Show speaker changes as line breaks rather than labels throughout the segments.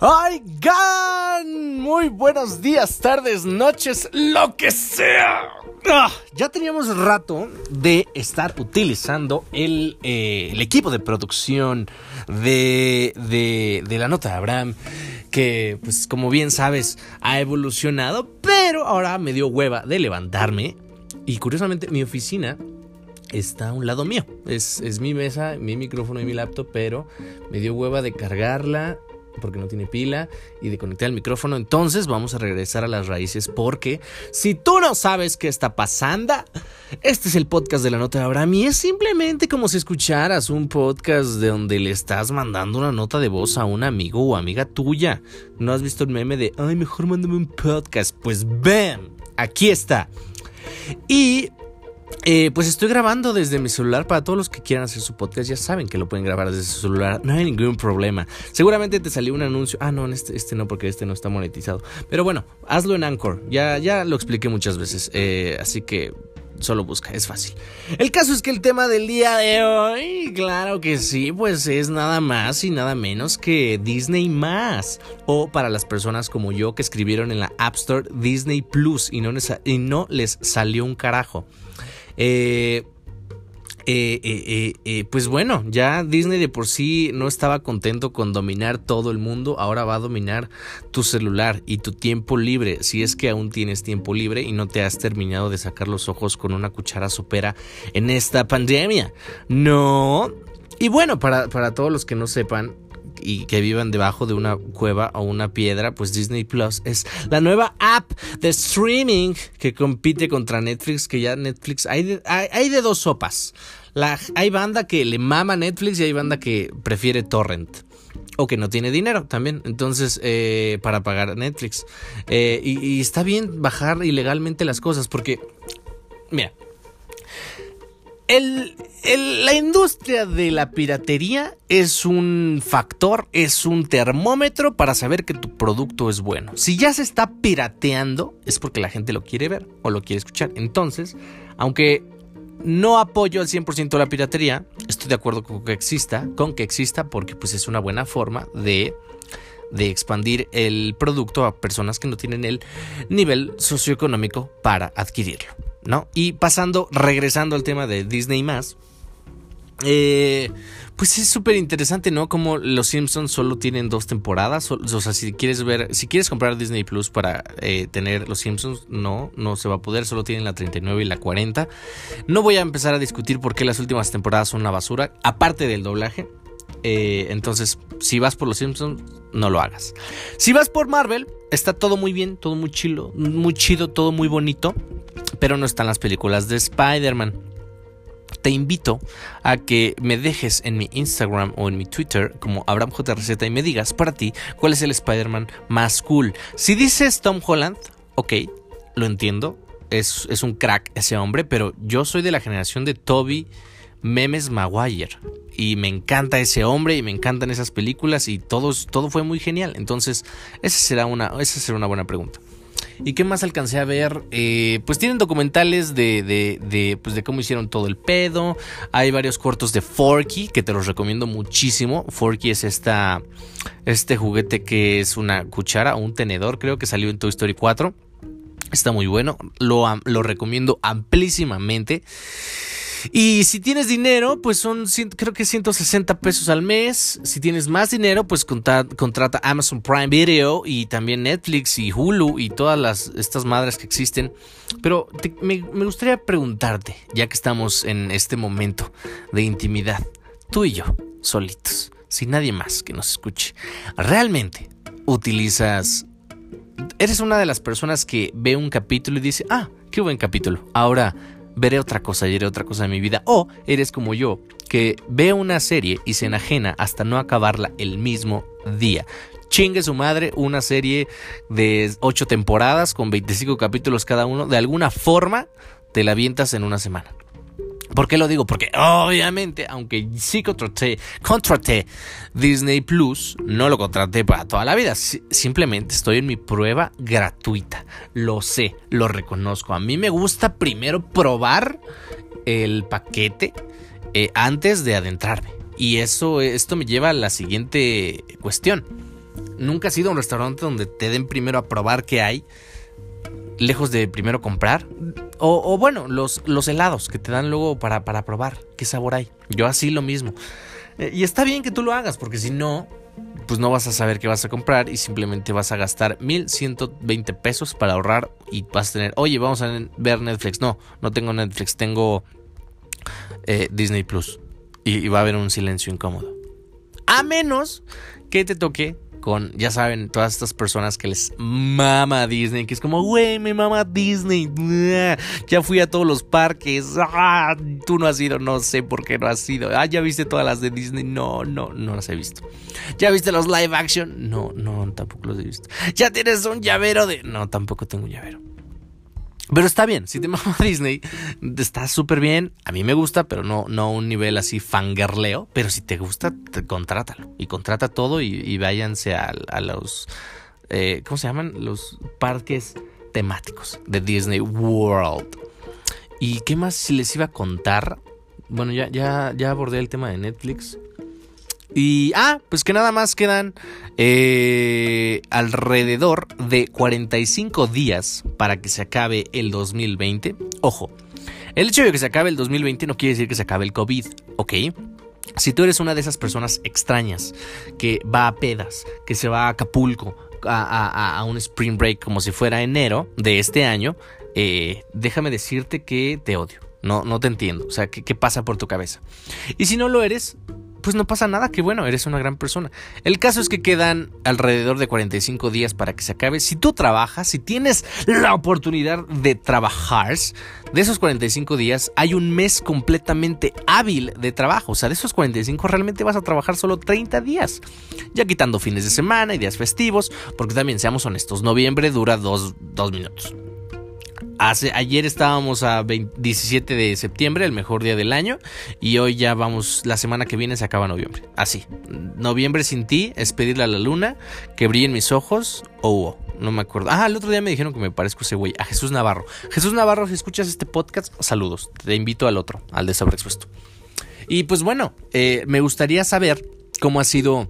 Oigan, muy buenos días, tardes, noches, lo que sea. Ah, ya teníamos rato de estar utilizando el, eh, el equipo de producción de, de, de, la nota de Abraham, que pues como bien sabes ha evolucionado, pero ahora me dio hueva de levantarme y curiosamente mi oficina está a un lado mío. Es, es, mi mesa, mi micrófono y mi laptop, pero me dio hueva de cargarla porque no tiene pila y de conectar el micrófono. Entonces vamos a regresar a las raíces porque si tú no sabes qué está pasando, este es el podcast de la nota de Abraham y es simplemente como si escucharas un podcast de donde le estás mandando una nota de voz a un amigo o amiga tuya. ¿No has visto el meme de, ay, mejor mándame un podcast? Pues ven, aquí está. Y eh, pues estoy grabando desde mi celular para todos los que quieran hacer su podcast. Ya saben que lo pueden grabar desde su celular. No hay ningún problema. Seguramente te salió un anuncio. Ah, no, este, este no, porque este no está monetizado. Pero bueno, hazlo en Anchor. Ya, ya lo expliqué muchas veces. Eh, así que solo busca, es fácil. El caso es que el tema del día de hoy, claro que sí, pues es nada más y nada menos que Disney más. O para las personas como yo que escribieron en la App Store Disney Plus y no, y no les salió un carajo. Eh, eh, eh, eh, pues bueno, ya Disney de por sí no estaba contento con dominar todo el mundo, ahora va a dominar tu celular y tu tiempo libre, si es que aún tienes tiempo libre y no te has terminado de sacar los ojos con una cuchara sopera en esta pandemia. No. Y bueno, para, para todos los que no sepan, y que vivan debajo de una cueva o una piedra, pues Disney Plus es la nueva app de streaming que compite contra Netflix, que ya Netflix hay de, hay, de dos sopas. Hay banda que le mama Netflix y hay banda que prefiere Torrent. O que no tiene dinero también. Entonces, eh, para pagar Netflix. Eh, y, y está bien bajar ilegalmente las cosas. Porque, mira, la industria de la piratería es un factor, es un termómetro para saber que tu producto es bueno. Si ya se está pirateando, es porque la gente lo quiere ver o lo quiere escuchar. Entonces, aunque no apoyo al 100% la piratería, estoy de acuerdo con que exista, con que exista porque pues es una buena forma de expandir el producto a personas que no tienen el nivel socioeconómico para adquirirlo. ¿No? Y pasando, regresando al tema de Disney más. Eh, pues es súper interesante, ¿no? Como los Simpsons solo tienen dos temporadas. O, sea, si quieres ver, si quieres comprar Disney Plus para eh, tener los Simpsons, no, no se va a poder. Solo tienen la 39 y la 40. No voy a empezar a discutir por qué las últimas temporadas son una basura, aparte del doblaje. Eh, entonces, si vas por los Simpsons, no lo hagas. Si vas por Marvel, está todo muy bien, todo muy chido, muy chido, todo muy bonito pero no están las películas de Spider-Man. Te invito a que me dejes en mi Instagram o en mi Twitter como AbramJRZ y me digas para ti cuál es el Spider-Man más cool. Si dices Tom Holland, ok, lo entiendo, es, es, un crack ese hombre, pero yo soy de la generación de Toby Memes Maguire y me encanta ese hombre y me encantan esas películas y todo fue muy genial. Entonces, esa será una, esa será una buena pregunta. ¿Y qué más alcancé a ver? Eh, pues tienen documentales de, de, de, pues de cómo hicieron todo el pedo. Hay varios cortos de Forky que te los recomiendo muchísimo. Forky es esta, este juguete que es una cuchara o un tenedor, creo que salió en Toy Story 4. Está muy bueno, lo, lo recomiendo amplísimamente. Y si tienes dinero, pues son creo que 160 pesos al mes. Si tienes más dinero, pues contrata Amazon Prime Video y también Netflix y Hulu y todas las, estas madres que existen. Pero me, me gustaría preguntarte, ya que estamos en este momento de intimidad, tú y yo, solitos, sin nadie más que nos escuche, ¿realmente utilizas... Eres una de las personas que ve un capítulo y dice, ah, qué buen capítulo. Ahora veré otra cosa y haré otra cosa en mi vida. O eres como yo, que ve una serie y se enajena hasta no acabarla el mismo día. Chingue su madre, una serie de 8 temporadas con 25 capítulos cada uno, de alguna forma te la avientas en una semana. ¿Por qué lo digo? Porque obviamente, aunque sí contraté, Disney Plus, no lo contraté para toda la vida. Simplemente estoy en mi prueba gratuita. Lo sé, lo reconozco. A mí me gusta primero probar el paquete eh, antes de adentrarme. Y eso, esto me lleva a la siguiente cuestión. ¿Nunca has ido a un restaurante donde te den primero a probar qué hay? Lejos de primero comprar. O, bueno, los, los, helados que te dan luego para, para probar qué sabor hay. Yo así lo mismo. Eh, y está bien que tú lo hagas, porque si no, pues no vas a saber qué vas a comprar y simplemente vas a gastar 1120 pesos para ahorrar y vas a tener, oye, vamos a ver Netflix. No, no tengo Netflix, tengo eh, Disney Plus. y va a haber un silencio incómodo. A menos que te toque con, ya saben, todas estas personas que les mama Disney, que es como, güey, me mama Disney, ya fui a todos los parques, ah, tú no has ido, no sé por qué no has ido, ah, ya viste todas las de Disney, no, no, no las he visto. ¿Ya viste los live action? No, no, tampoco los he visto. ¿Ya tienes un llavero de...? No, tampoco tengo un llavero. Pero está bien, si te mama Disney, está súper bien. A mí me gusta, pero no, no un nivel así fangirleo. Pero si te gusta, contrátalo. Y contrata todo y, váyanse a, los. Eh, ¿Cómo se llaman? Los parques temáticos de Disney World. ¿Y qué más les iba a contar? Bueno, ya, ya, ya abordé el tema de Netflix. Y, ah, pues que nada más quedan eh, alrededor de 45 días para que se acabe el 2020. Ojo, el hecho de que se acabe el 2020 no quiere decir que se acabe el COVID, ¿ok? Si tú eres una de esas personas extrañas que va a pedas, que se va a Acapulco, a, un spring break como si fuera enero de este año, eh, déjame decirte que te odio. No, no te entiendo. O sea, ¿qué pasa por tu cabeza? Y si no lo eres, pues no pasa nada, que bueno, eres una gran persona. El caso es que quedan alrededor de 45 días para que se acabe. Si tú trabajas, si tienes la oportunidad de trabajar, de esos 45 días hay un mes completamente hábil de trabajo. O sea, de esos 45 realmente vas a trabajar solo 30 días. Ya quitando fines de semana y días festivos, porque también seamos honestos, noviembre dura dos, dos minutos ayer estábamos a 17 de septiembre, el mejor día del año, y hoy ya vamos, la semana que viene se acaba noviembre. Así, noviembre sin ti es pedirle a la luna que brillen mis ojos o no me acuerdo. Ah, el otro día me dijeron que me parezco ese güey, a Jesús Navarro. Jesús Navarro, si escuchas este podcast, saludos. Te invito al otro, al de Sobreexpuesto. Y pues bueno, eh, me gustaría saber cómo ha sido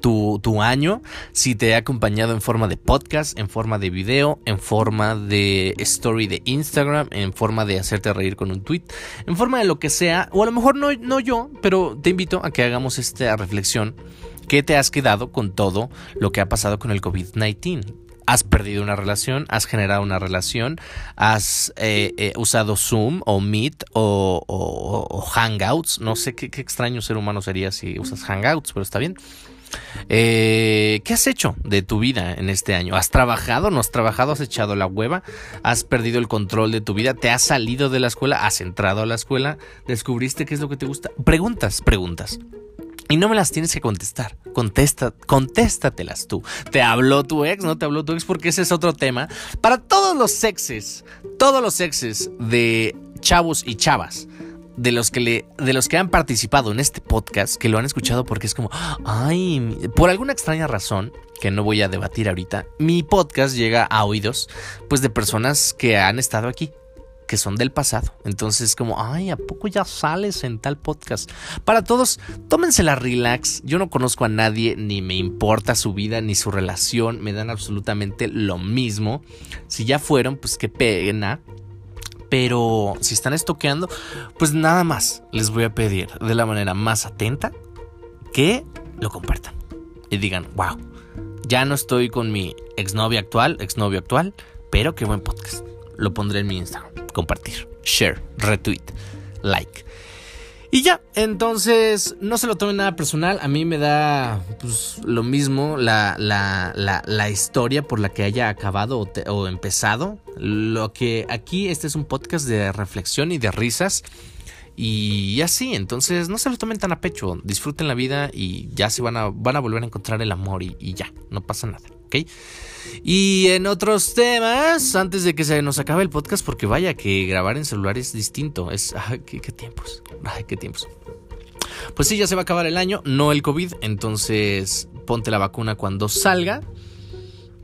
tu, año, si te ha acompañado en forma de podcast, en forma de video, en forma de story de Instagram, en forma de hacerte reír con un tweet, en forma de lo que sea, o a lo mejor no, no yo, pero te invito a que hagamos esta reflexión. ¿Qué te has quedado con todo lo que ha pasado con el COVID-19? has perdido una relación, has generado una relación, has eh, eh, usado Zoom o Meet o, Hangouts. No sé qué, qué, extraño ser humano sería si usas Hangouts, pero está bien. Eh, ¿Qué has hecho de tu vida en este año? ¿Has trabajado? ¿No has trabajado? ¿Has echado la hueva? ¿Has perdido el control de tu vida? ¿Te has salido de la escuela? ¿Has entrado a la escuela? ¿Descubriste qué es lo que te gusta? Preguntas, preguntas. Y no me las tienes que contestar. Contesta, contéstatelas tú. ¿Te habló tu ex? ¿No te habló tu ex? Porque ese es otro tema. Para todos los sexes, todos los sexes de chavos y chavas de los que le, de los que han participado en este podcast, que lo han escuchado porque es como, ay, por alguna extraña razón que no voy a debatir ahorita, mi podcast llega a oídos, pues de personas que han estado aquí, que son del pasado. Entonces, como, ay, ¿a poco ya sales en tal podcast? Para todos, tómensela relax. Yo no conozco a nadie, ni me importa su vida, ni su relación. Me dan absolutamente lo mismo. Si ya fueron, pues qué pena. Pero si están estoqueando, pues nada más les voy a pedir de la manera más atenta que lo compartan. Y digan, wow, ya no estoy con mi exnovia actual, exnovio actual, pero qué buen podcast. Lo pondré en mi Instagram. Compartir, share, retweet, like. Y ya, entonces no se lo tomen nada personal. A mí me da pues, lo mismo la, la, la, historia por la que haya acabado o, o, empezado. Lo que aquí, este es un podcast de reflexión y de risas. Y así, entonces no se lo tomen tan a pecho. Disfruten la vida y ya se van a, van a volver a encontrar el amor y ya, no pasa nada, Y en otros temas, antes de que se nos acabe el podcast, porque vaya que grabar en celular es distinto. Es. Qué, tiempos. Qué tiempos. Pues sí, ya se va a acabar el año, no el COVID. Entonces, ponte la vacuna cuando salga.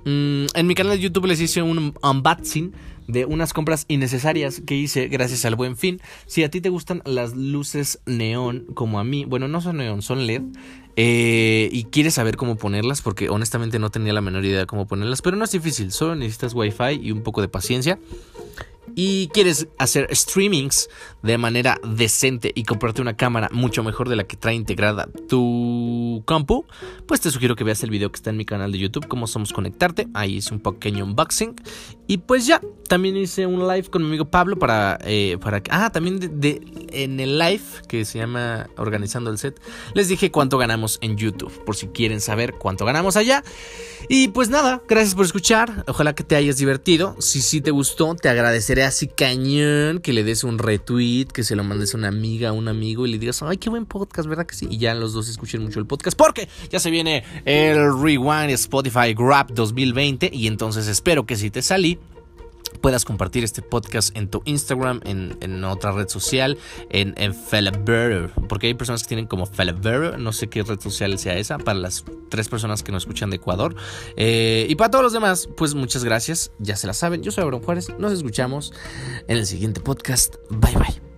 Mm, en mi canal de YouTube les hice un unboxing de unas compras innecesarias que hice gracias al buen fin. Si a ti te gustan las luces neón como a mí, bueno, no son neón, son LED. Eh, y quieres saber cómo ponerlas, porque honestamente no tenía la menor idea de cómo ponerlas, pero no es difícil, solo necesitas wifi y un poco de paciencia y quieres hacer streamings de manera decente y comprarte una cámara mucho mejor de la que trae integrada tu compu, pues te sugiero que veas el video que está en mi canal de YouTube, cómo somos conectarte. Ahí hice un pequeño unboxing. Y pues ya, también hice un live con mi amigo Pablo para... Eh, para ah, también de, en el live que se llama Organizando el Set, les dije cuánto ganamos en YouTube, por si quieren saber cuánto ganamos allá. Y pues nada, gracias por escuchar. Ojalá que te hayas divertido. Si sí te gustó, te agradeceré así cañón que le des un retweet, que se lo mandes a una amiga, a un amigo y le digas, ay, qué buen podcast, ¿verdad que sí? Y ya los dos escuchen mucho el podcast porque ya se viene el Rewind Spotify Grab 2020 y entonces espero que si te salí puedas compartir este podcast en tu Instagram, en, otra red social, en, en porque hay personas que tienen como Felaber, no sé qué red social sea esa, para las tres personas que nos escuchan de Ecuador. Eh, y para todos los demás, pues muchas gracias, ya se la saben, yo soy Abraham Juárez, nos escuchamos en el siguiente podcast, bye bye.